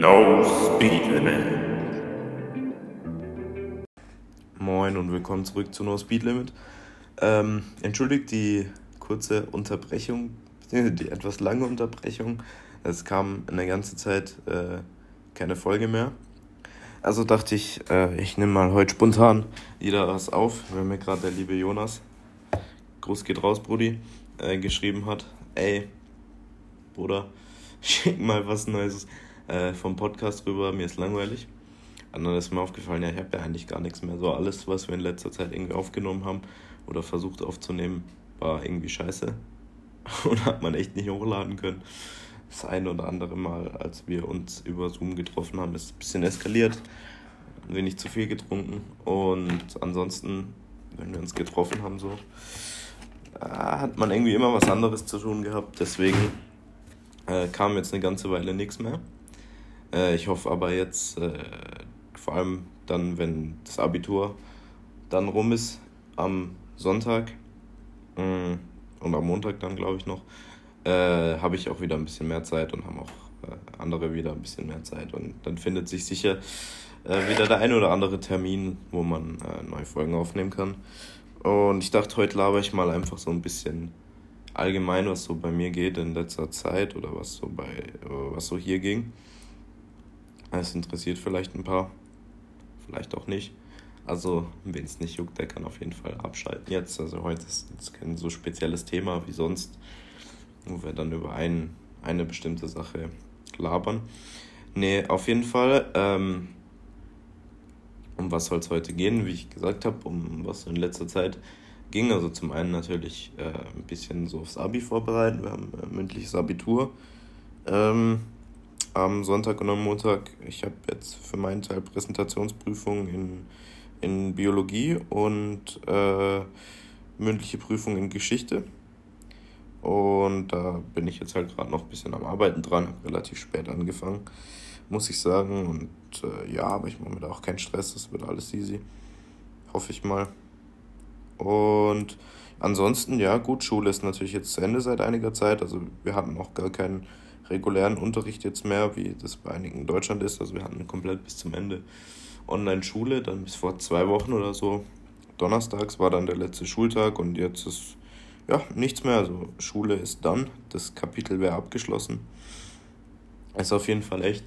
No Speed Limit. Moin und willkommen zurück zu No Speed Limit. Ähm, entschuldigt die kurze Unterbrechung, die etwas lange Unterbrechung. Es kam eine ganze Zeit äh, keine Folge mehr. Also dachte ich, äh, ich nehme mal heute spontan wieder was auf, weil mir gerade der liebe Jonas, Gruß geht raus, Brudi, äh, geschrieben hat, ey, Bruder, schick mal was Neues äh, vom Podcast rüber, mir ist langweilig. Und dann ist mir aufgefallen, ja, ich habe ja eigentlich gar nichts mehr. So alles, was wir in letzter Zeit irgendwie aufgenommen haben oder versucht aufzunehmen, war irgendwie scheiße. Und hat man echt nicht hochladen können. Das eine oder andere Mal, als wir uns über Zoom getroffen haben, ist ein bisschen eskaliert. Ein wenig zu viel getrunken. Und ansonsten, wenn wir uns getroffen haben, so, äh, hat man irgendwie immer was anderes zu tun gehabt. Deswegen äh, kam jetzt eine ganze Weile nichts mehr. Äh, ich hoffe aber jetzt, äh, vor allem dann, wenn das Abitur dann rum ist, am Sonntag mh, mm, und am Montag dann, glaube ich, noch, äh, habe ich auch wieder ein bisschen mehr Zeit und haben auch äh, andere wieder ein bisschen mehr Zeit. Und dann findet sich sicher äh, wieder der ein oder andere Termin, wo man neue Folgen aufnehmen kann. Und ich dachte, heute laber ich mal einfach so ein bisschen allgemein, was so bei mir geht in letzter Zeit oder was so bei was so hier ging. Es interessiert vielleicht ein paar, vielleicht auch nicht. Also, wen es nicht juckt, der kann auf jeden Fall abschalten jetzt. Also heute ist jetzt kein so spezielles Thema wie sonst, wo wir dann über ein, eine bestimmte Sache labern. Nee, auf jeden Fall. Ähm, um was soll es heute gehen? Wie ich gesagt habe, um was in letzter Zeit ging. Also zum einen natürlich äh, ein bisschen so aufs Abi vorbereiten. Wir haben äh, mündliches Abitur ähm, am Sonntag und am Montag. Ich habe jetzt für meinen Teil Präsentationsprüfungen in, in Biologie und äh, mündliche Prüfung in Geschichte. Und da bin ich jetzt halt gerade noch ein bisschen am Arbeiten dran, habe relativ spät angefangen, muss ich sagen. Und äh, ja, aber ich mache mir da auch keinen Stress, das wird alles easy. Hoffe ich mal. Und ansonsten, ja, gut, Schule ist natürlich jetzt zu Ende seit einiger Zeit. Also wir hatten auch gar keinen regulären Unterricht jetzt mehr, wie das bei einigen in Deutschland ist. Also wir hatten komplett bis zum Ende Online-Schule, dann bis vor zwei Wochen oder so. Donnerstags war dann der letzte Schultag und jetzt ist ja nichts mehr. Also Schule ist dann, das Kapitel wäre abgeschlossen. Ist auf jeden Fall echt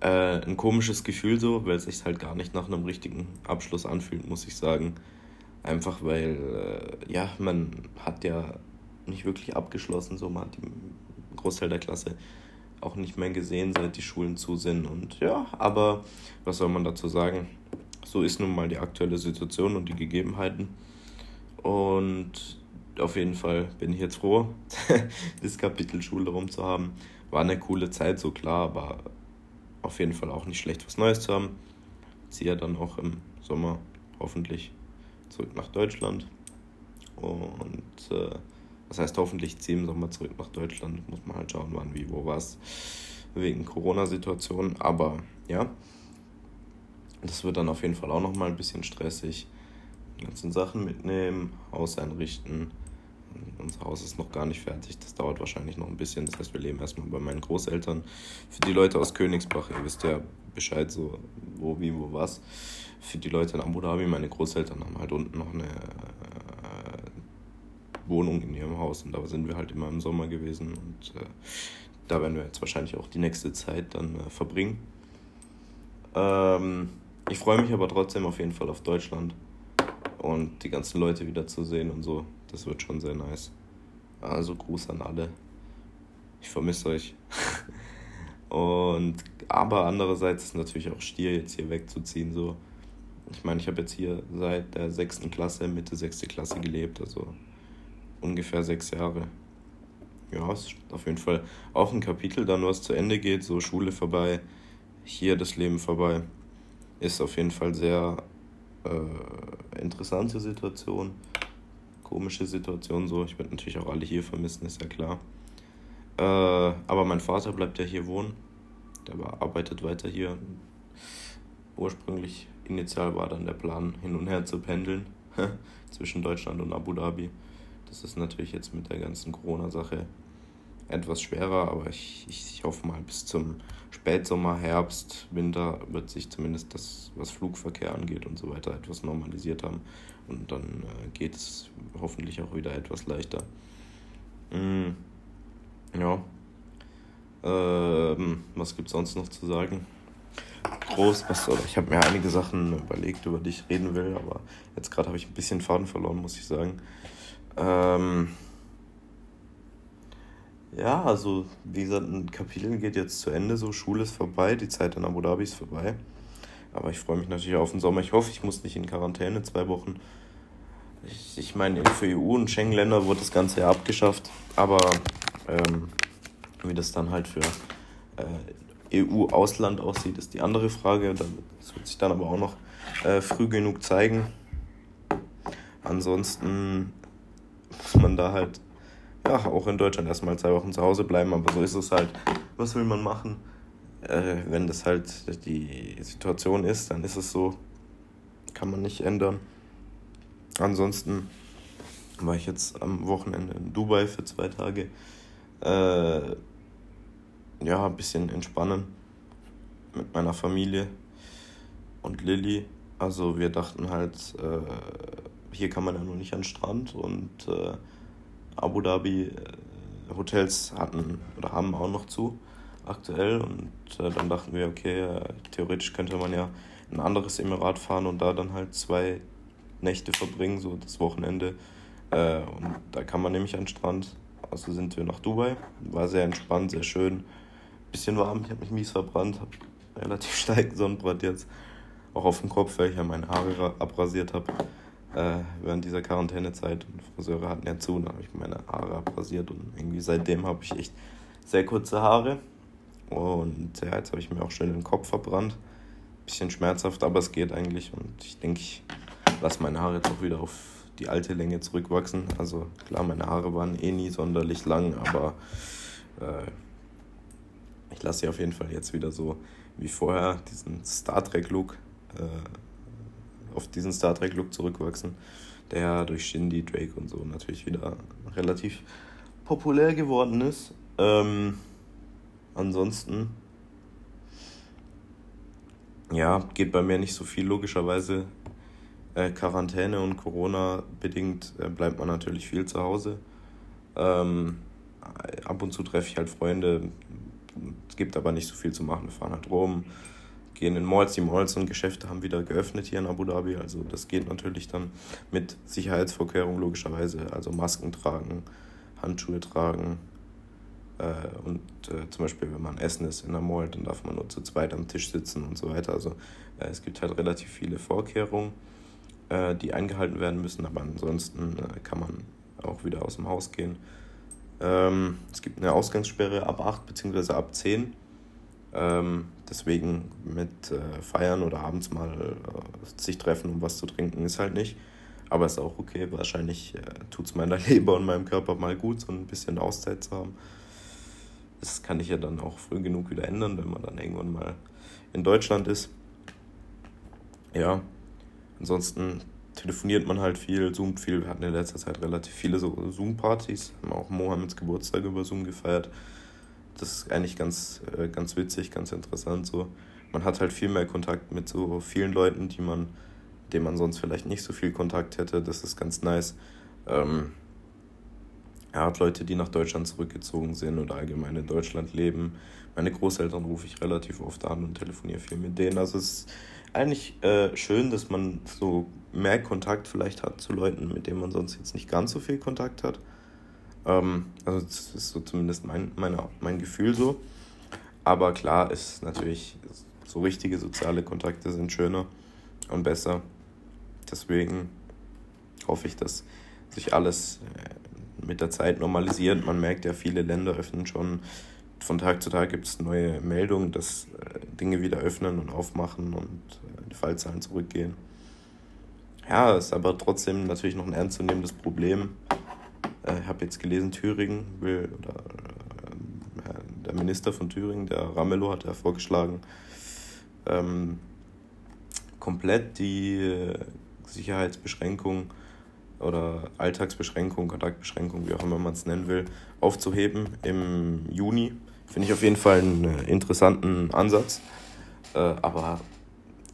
äh, ein komisches Gefühl so, weil es sich halt gar nicht nach einem richtigen Abschluss anfühlt, muss ich sagen. Einfach weil, äh, ja, man hat ja nicht wirklich abgeschlossen, so man hat den Großteil der Klasse auch nicht mehr gesehen, seit die Schulen zu sind. Und ja, aber was soll man dazu sagen? So ist nun mal die aktuelle Situation und die Gegebenheiten. Und auf jeden Fall bin ich jetzt froh, das Kapitel Schule rum zu haben. War eine coole Zeit, so klar, aber auf jeden Fall auch nicht schlecht, was Neues zu haben. Ziehe ja dann auch im Sommer hoffentlich zurück nach Deutschland. Und äh, das heißt, hoffentlich ziehe im Sommer zurück nach Deutschland. Muss man halt schauen, wann, wie, wo, was. Wegen Corona-Situation. Aber ja, das wird dann auf jeden Fall auch nochmal ein bisschen stressig. Die ganzen Sachen mitnehmen, Haus einrichten. Unser Haus ist noch gar nicht fertig. Das dauert wahrscheinlich noch ein bisschen. Das heißt, wir leben erstmal bei meinen Großeltern. Für die Leute aus Königsbach, ihr wisst ja Bescheid, so wo, wie, wo, was für die Leute in Abu Dhabi, meine Großeltern haben halt unten noch eine Wohnung in ihrem Haus und da sind wir halt immer im Sommer gewesen und äh, da werden wir jetzt wahrscheinlich auch die nächste Zeit dann äh, verbringen. Ähm, ich freue mich aber trotzdem auf jeden Fall auf Deutschland und die ganzen Leute wieder zu sehen und so. Das wird schon sehr nice. Also Gruß an alle. Ich vermisse euch. und aber andererseits ist natürlich auch Stier jetzt hier wegzuziehen so ich meine, ich habe jetzt hier seit der sechsten Klasse, Mitte sechste Klasse gelebt, also ungefähr sechs Jahre. Ja, ist auf jeden Fall auch ein Kapitel, dann was zu Ende geht, so Schule vorbei, hier das Leben vorbei. Ist auf jeden Fall sehr äh, interessante Situation, komische Situation so. Ich werde natürlich auch alle hier vermissen, ist ja klar. Äh, aber mein Vater bleibt ja hier wohnen. Der arbeitet weiter hier. Ursprünglich Initial war dann der Plan, hin und her zu pendeln zwischen Deutschland und Abu Dhabi. Das ist natürlich jetzt mit der ganzen Corona-Sache etwas schwerer, aber ich, ich hoffe mal bis zum Spätsommer, Herbst, Winter wird sich zumindest das, was Flugverkehr angeht und so weiter, etwas normalisiert haben. Und dann äh, geht es hoffentlich auch wieder etwas leichter. Mm, ja. Ähm, was gibt es sonst noch zu sagen? Groß, was, oder ich habe mir einige Sachen überlegt, über die ich reden will, aber jetzt gerade habe ich ein bisschen Faden verloren, muss ich sagen. Ähm, ja, also wie gesagt, ein Kapitel geht jetzt zu Ende, so Schule ist vorbei, die Zeit in Abu Dhabi ist vorbei. Aber ich freue mich natürlich auf den Sommer. Ich hoffe, ich muss nicht in Quarantäne zwei Wochen. Ich, ich meine, für EU und Schengen-Länder wurde das Ganze ja abgeschafft. Aber ähm, wie das dann halt für äh, EU-Ausland aussieht, ist die andere Frage. Das wird sich dann aber auch noch äh, früh genug zeigen. Ansonsten muss man da halt ja, auch in Deutschland erstmal zwei Wochen zu Hause bleiben, aber so ist es halt. Was will man machen? Äh, wenn das halt die Situation ist, dann ist es so. Kann man nicht ändern. Ansonsten war ich jetzt am Wochenende in Dubai für zwei Tage. Äh, ja, ein bisschen entspannen mit meiner Familie und Lilly. Also wir dachten halt, äh, hier kann man ja nur nicht an den Strand und äh, Abu Dhabi äh, Hotels hatten oder haben auch noch zu aktuell und äh, dann dachten wir, okay, äh, theoretisch könnte man ja in ein anderes Emirat fahren und da dann halt zwei Nächte verbringen, so das Wochenende. Äh, und da kann man nämlich an den Strand. Also sind wir nach Dubai. War sehr entspannt, sehr schön. Bisschen warm, ich habe mich mies verbrannt, habe relativ starken Sonnenbrand jetzt. Auch auf dem Kopf, weil ich ja meine Haare abrasiert habe äh, während dieser Quarantänezeit. Und Friseure hatten ja zu, dann habe ich meine Haare abrasiert und irgendwie seitdem habe ich echt sehr kurze Haare. Und ja, jetzt habe ich mir auch schön den Kopf verbrannt. Bisschen schmerzhaft, aber es geht eigentlich. Und ich denke, ich lasse meine Haare jetzt auch wieder auf die alte Länge zurückwachsen. Also klar, meine Haare waren eh nie sonderlich lang, aber äh, ich lasse sie auf jeden Fall jetzt wieder so wie vorher, diesen Star Trek-Look. Äh, auf diesen Star Trek-Look zurückwachsen, der durch Shindy, Drake und so natürlich wieder relativ populär geworden ist. Ähm, ansonsten, ja, geht bei mir nicht so viel, logischerweise. Äh, Quarantäne und Corona bedingt äh, bleibt man natürlich viel zu Hause. Ähm, ab und zu treffe ich halt Freunde. Es gibt aber nicht so viel zu machen. Wir fahren halt rum, gehen in Malls. Die Malls und Geschäfte haben wieder geöffnet hier in Abu Dhabi. Also das geht natürlich dann mit Sicherheitsvorkehrungen logischerweise. Also Masken tragen, Handschuhe tragen. Äh, und äh, zum Beispiel, wenn man essen ist in der Mall, dann darf man nur zu zweit am Tisch sitzen und so weiter. Also äh, es gibt halt relativ viele Vorkehrungen, äh, die eingehalten werden müssen. Aber ansonsten äh, kann man auch wieder aus dem Haus gehen. Ähm, es gibt eine Ausgangssperre ab 8 bzw. ab 10 ähm, deswegen mit äh, Feiern oder abends mal äh, sich treffen, um was zu trinken, ist halt nicht. Aber ist auch okay. Wahrscheinlich äh, tut es meiner Leber und meinem Körper mal gut, so ein bisschen Auszeit zu haben. Das kann ich ja dann auch früh genug wieder ändern, wenn man dann irgendwann mal in Deutschland ist. Ja, ansonsten telefoniert man halt viel, zoomt viel. Wir hatten in letzter Zeit relativ viele so Zoom-Partys, haben auch Mohammeds Geburtstag über Zoom gefeiert das ist eigentlich ganz, äh, ganz witzig, ganz interessant. So. Man hat halt viel mehr Kontakt mit so vielen Leuten, die man, denen man sonst vielleicht nicht so viel Kontakt hätte. Das ist ganz nice. Ähm, er hat Leute, die nach Deutschland zurückgezogen sind oder allgemein in Deutschland leben. Meine Großeltern rufe ich relativ oft an und telefoniere viel mit denen. Also es ist eigentlich äh, schön, dass man so mehr Kontakt vielleicht hat zu Leuten, mit denen man sonst jetzt nicht ganz so viel Kontakt hat. Ähm, also das ist so zumindest mein, meine, mein Gefühl so. Aber klar ist natürlich, so richtige soziale Kontakte sind schöner und besser. Deswegen hoffe ich, dass sich alles äh, mit der Zeit normalisiert. Man merkt ja, viele Länder öffnen schon. Von Tag zu Tag gibt es neue Meldungen, dass äh, Dinge wieder öffnen und aufmachen und äh, die Fallzahlen zurückgehen. Ja, ist aber trotzdem natürlich noch ein ernstzunehmendes Problem. Ich äh, habe jetzt gelesen, Thüringen will, oder äh, der Minister von Thüringen, der Ramelow, hat ja vorgeschlagen, ähm, komplett die äh, Sicherheitsbeschränkungen oder Alltagsbeschränkung, Kontaktbeschränkung, wie auch immer man es nennen will, aufzuheben im Juni. Finde ich auf jeden Fall einen interessanten Ansatz. Äh, aber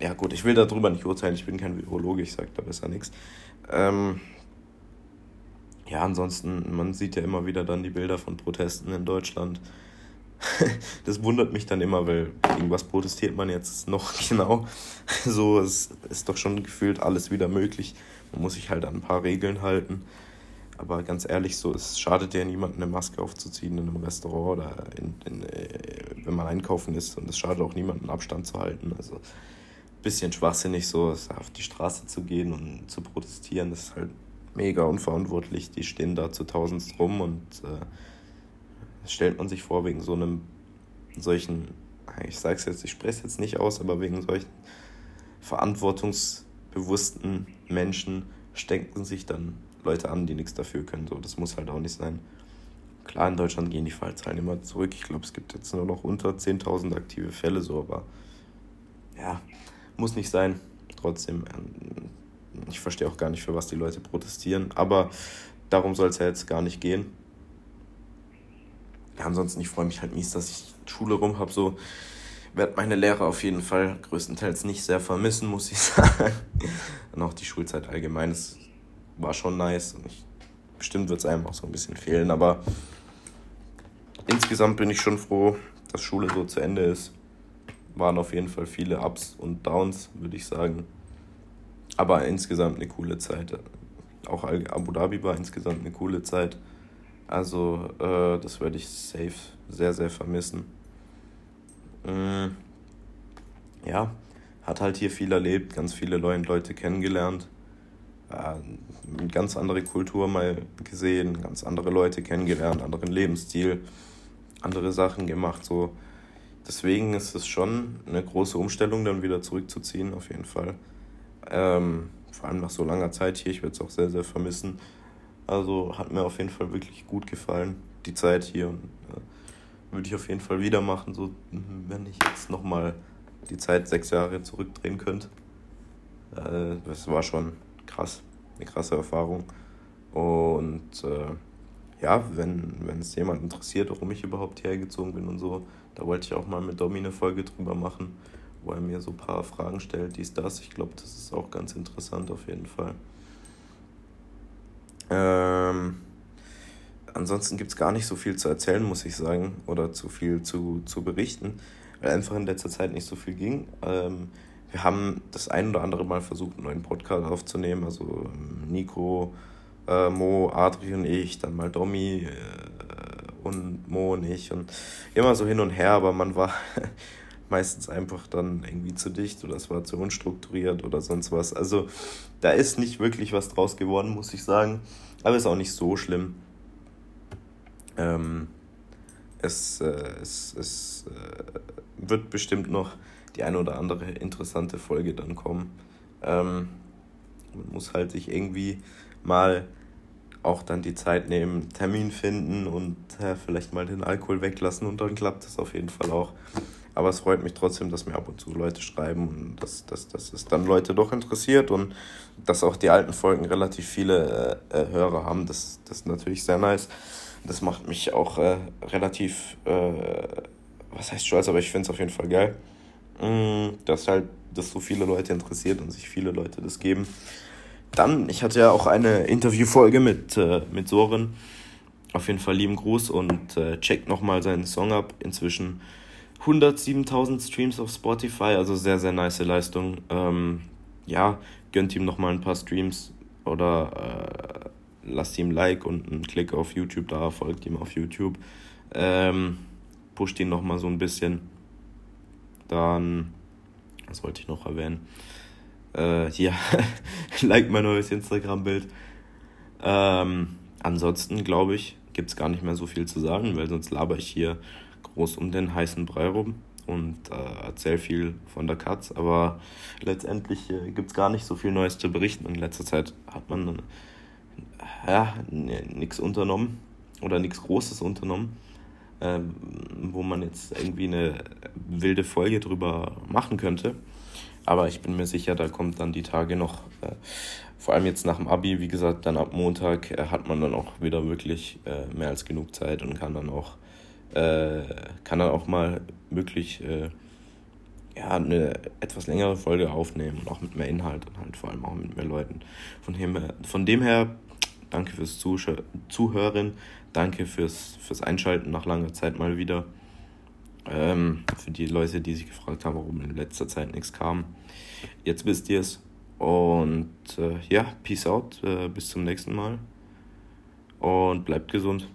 ja gut, ich will darüber nicht urteilen, ich bin kein Virologe, ich sage da besser nichts. Ähm, ja, ansonsten, man sieht ja immer wieder dann die Bilder von Protesten in Deutschland. das wundert mich dann immer, weil gegen was protestiert man jetzt noch genau? So es ist doch schon gefühlt alles wieder möglich. Man muss sich halt an ein paar Regeln halten. Aber ganz ehrlich, so, es schadet ja niemandem, eine Maske aufzuziehen in einem Restaurant oder in, in, äh, wenn man einkaufen ist. Und es schadet auch niemandem, Abstand zu halten. Also ein bisschen schwachsinnig, so auf die Straße zu gehen und zu protestieren, das ist halt mega unverantwortlich. Die stehen da zu tausend rum und äh, stellt man sich vor, wegen so einem solchen, ich sag's jetzt, ich spreche es jetzt nicht aus, aber wegen solchen verantwortungsbewussten Menschen stecken sich dann Leute an, die nichts dafür können. So, das muss halt auch nicht sein. Klar, in Deutschland gehen die Fallzahlen immer zurück. Ich glaube, es gibt jetzt nur noch unter 10.000 aktive Fälle, so, aber ja, muss nicht sein. Trotzdem, ähm, ich verstehe auch gar nicht, für was die Leute protestieren, aber darum soll es ja jetzt gar nicht gehen. Ja, ansonsten, ich freue mich halt mies, dass ich Schule rum habe. So werde meine Lehrer auf jeden Fall größtenteils nicht sehr vermissen, muss ich sagen. Und auch die Schulzeit allgemein ist, war schon nice. Und ich, bestimmt wird es einem auch so ein bisschen fehlen, aber insgesamt bin ich schon froh, dass Schule so zu Ende ist. Waren auf jeden Fall viele Ups und Downs, würde ich sagen. Aber insgesamt eine coole Zeit. Auch Abu Dhabi war insgesamt eine coole Zeit. Also, äh, das werde ich safe sehr, sehr vermissen. Mm, ja, hat halt hier viel erlebt, ganz viele neue Leute kennengelernt. Äh, ganz andere Kultur mal gesehen, ganz andere Leute kennengelernt, anderen Lebensstil, andere Sachen gemacht. So. Deswegen ist es schon eine große Umstellung, dann wieder zurückzuziehen, auf jeden Fall. Ähm, vor allem nach so langer Zeit hier. Ich werde es auch sehr, sehr vermissen. Also hat mir auf jeden Fall wirklich gut gefallen, die Zeit hier. Und äh, würde ich auf jeden Fall wieder machen, so wenn ich jetzt nochmal die Zeit sechs Jahre zurückdrehen könnte. Äh, das war schon krass, eine krasse Erfahrung. Und äh, ja, wenn, es jemand interessiert, warum ich überhaupt hierher bin und so, da wollte ich auch mal mit Domi eine Folge drüber machen wo er mir so ein paar Fragen stellt, dies, das. Ich glaube, das ist auch ganz interessant auf jeden Fall. Ähm, ansonsten gibt es gar nicht so viel zu erzählen, muss ich sagen, oder zu viel zu, zu berichten, weil einfach in letzter Zeit nicht so viel ging. Ähm, wir haben das ein oder andere Mal versucht, einen neuen Podcast aufzunehmen, also ähm, Nico, äh, Mo, Adri und ich, dann mal Domi äh, und Mo und ich und immer so hin und her, aber man war meistens einfach dann irgendwie zu dicht oder es war zu unstrukturiert oder sonst was. Also da ist nicht wirklich was draus geworden, muss ich sagen. Aber ist auch nicht so schlimm. Ähm, es äh, es, es äh, wird bestimmt noch die eine oder andere interessante Folge dann kommen. Ähm, man muss halt sich irgendwie mal auch dann die Zeit nehmen, Termin finden und äh, vielleicht mal den Alkohol weglassen und dann klappt das auf jeden Fall auch. Aber es freut mich trotzdem, dass mir ab und zu Leute schreiben und dass, dass, dass es dann Leute doch interessiert und dass auch die alten Folgen relativ viele äh, äh, Hörer haben. Das, das ist natürlich sehr nice. Das macht mich auch äh, relativ, äh, was heißt stolz, aber ich finde es auf jeden Fall geil, mm, dass halt das so viele Leute interessiert und sich viele Leute das geben. Dann, ich hatte ja auch eine Interviewfolge mit, äh, mit Soren. Auf jeden Fall lieben Gruß und äh, checkt nochmal seinen Song ab. Inzwischen 107.000 Streams auf Spotify, also sehr, sehr nice Leistung. Ähm, ja, gönnt ihm nochmal ein paar Streams oder äh, lasst ihm ein Like und einen Klick auf YouTube da, folgt ihm auf YouTube. Ähm, pusht ihn nochmal so ein bisschen. Dann, was wollte ich noch erwähnen? Äh, ja, like mein neues Instagram-Bild. Ähm, ansonsten, glaube ich, gibt es gar nicht mehr so viel zu sagen, weil sonst laber ich hier groß um den heißen Brei rum und äh, erzähle viel von der Katz, aber letztendlich äh, gibt es gar nicht so viel Neues zu berichten. In letzter Zeit hat man äh, ja, nichts unternommen oder nichts Großes unternommen, äh, wo man jetzt irgendwie eine wilde Folge drüber machen könnte. Aber ich bin mir sicher, da kommt dann die Tage noch äh, vor allem jetzt nach dem Abi, wie gesagt, dann ab Montag äh, hat man dann auch wieder wirklich äh, mehr als genug Zeit und kann dann auch, äh, kann dann auch mal wirklich äh, ja, eine etwas längere Folge aufnehmen und auch mit mehr Inhalt und halt vor allem auch mit mehr Leuten. Von dem her, von dem her danke fürs Zuhören, danke fürs, fürs Einschalten nach langer Zeit mal wieder. Ähm, für die Leute, die sich gefragt haben, warum in letzter Zeit nichts kam. Jetzt wisst ihr es. Und äh, ja, peace out. Äh, bis zum nächsten Mal. Und bleibt gesund.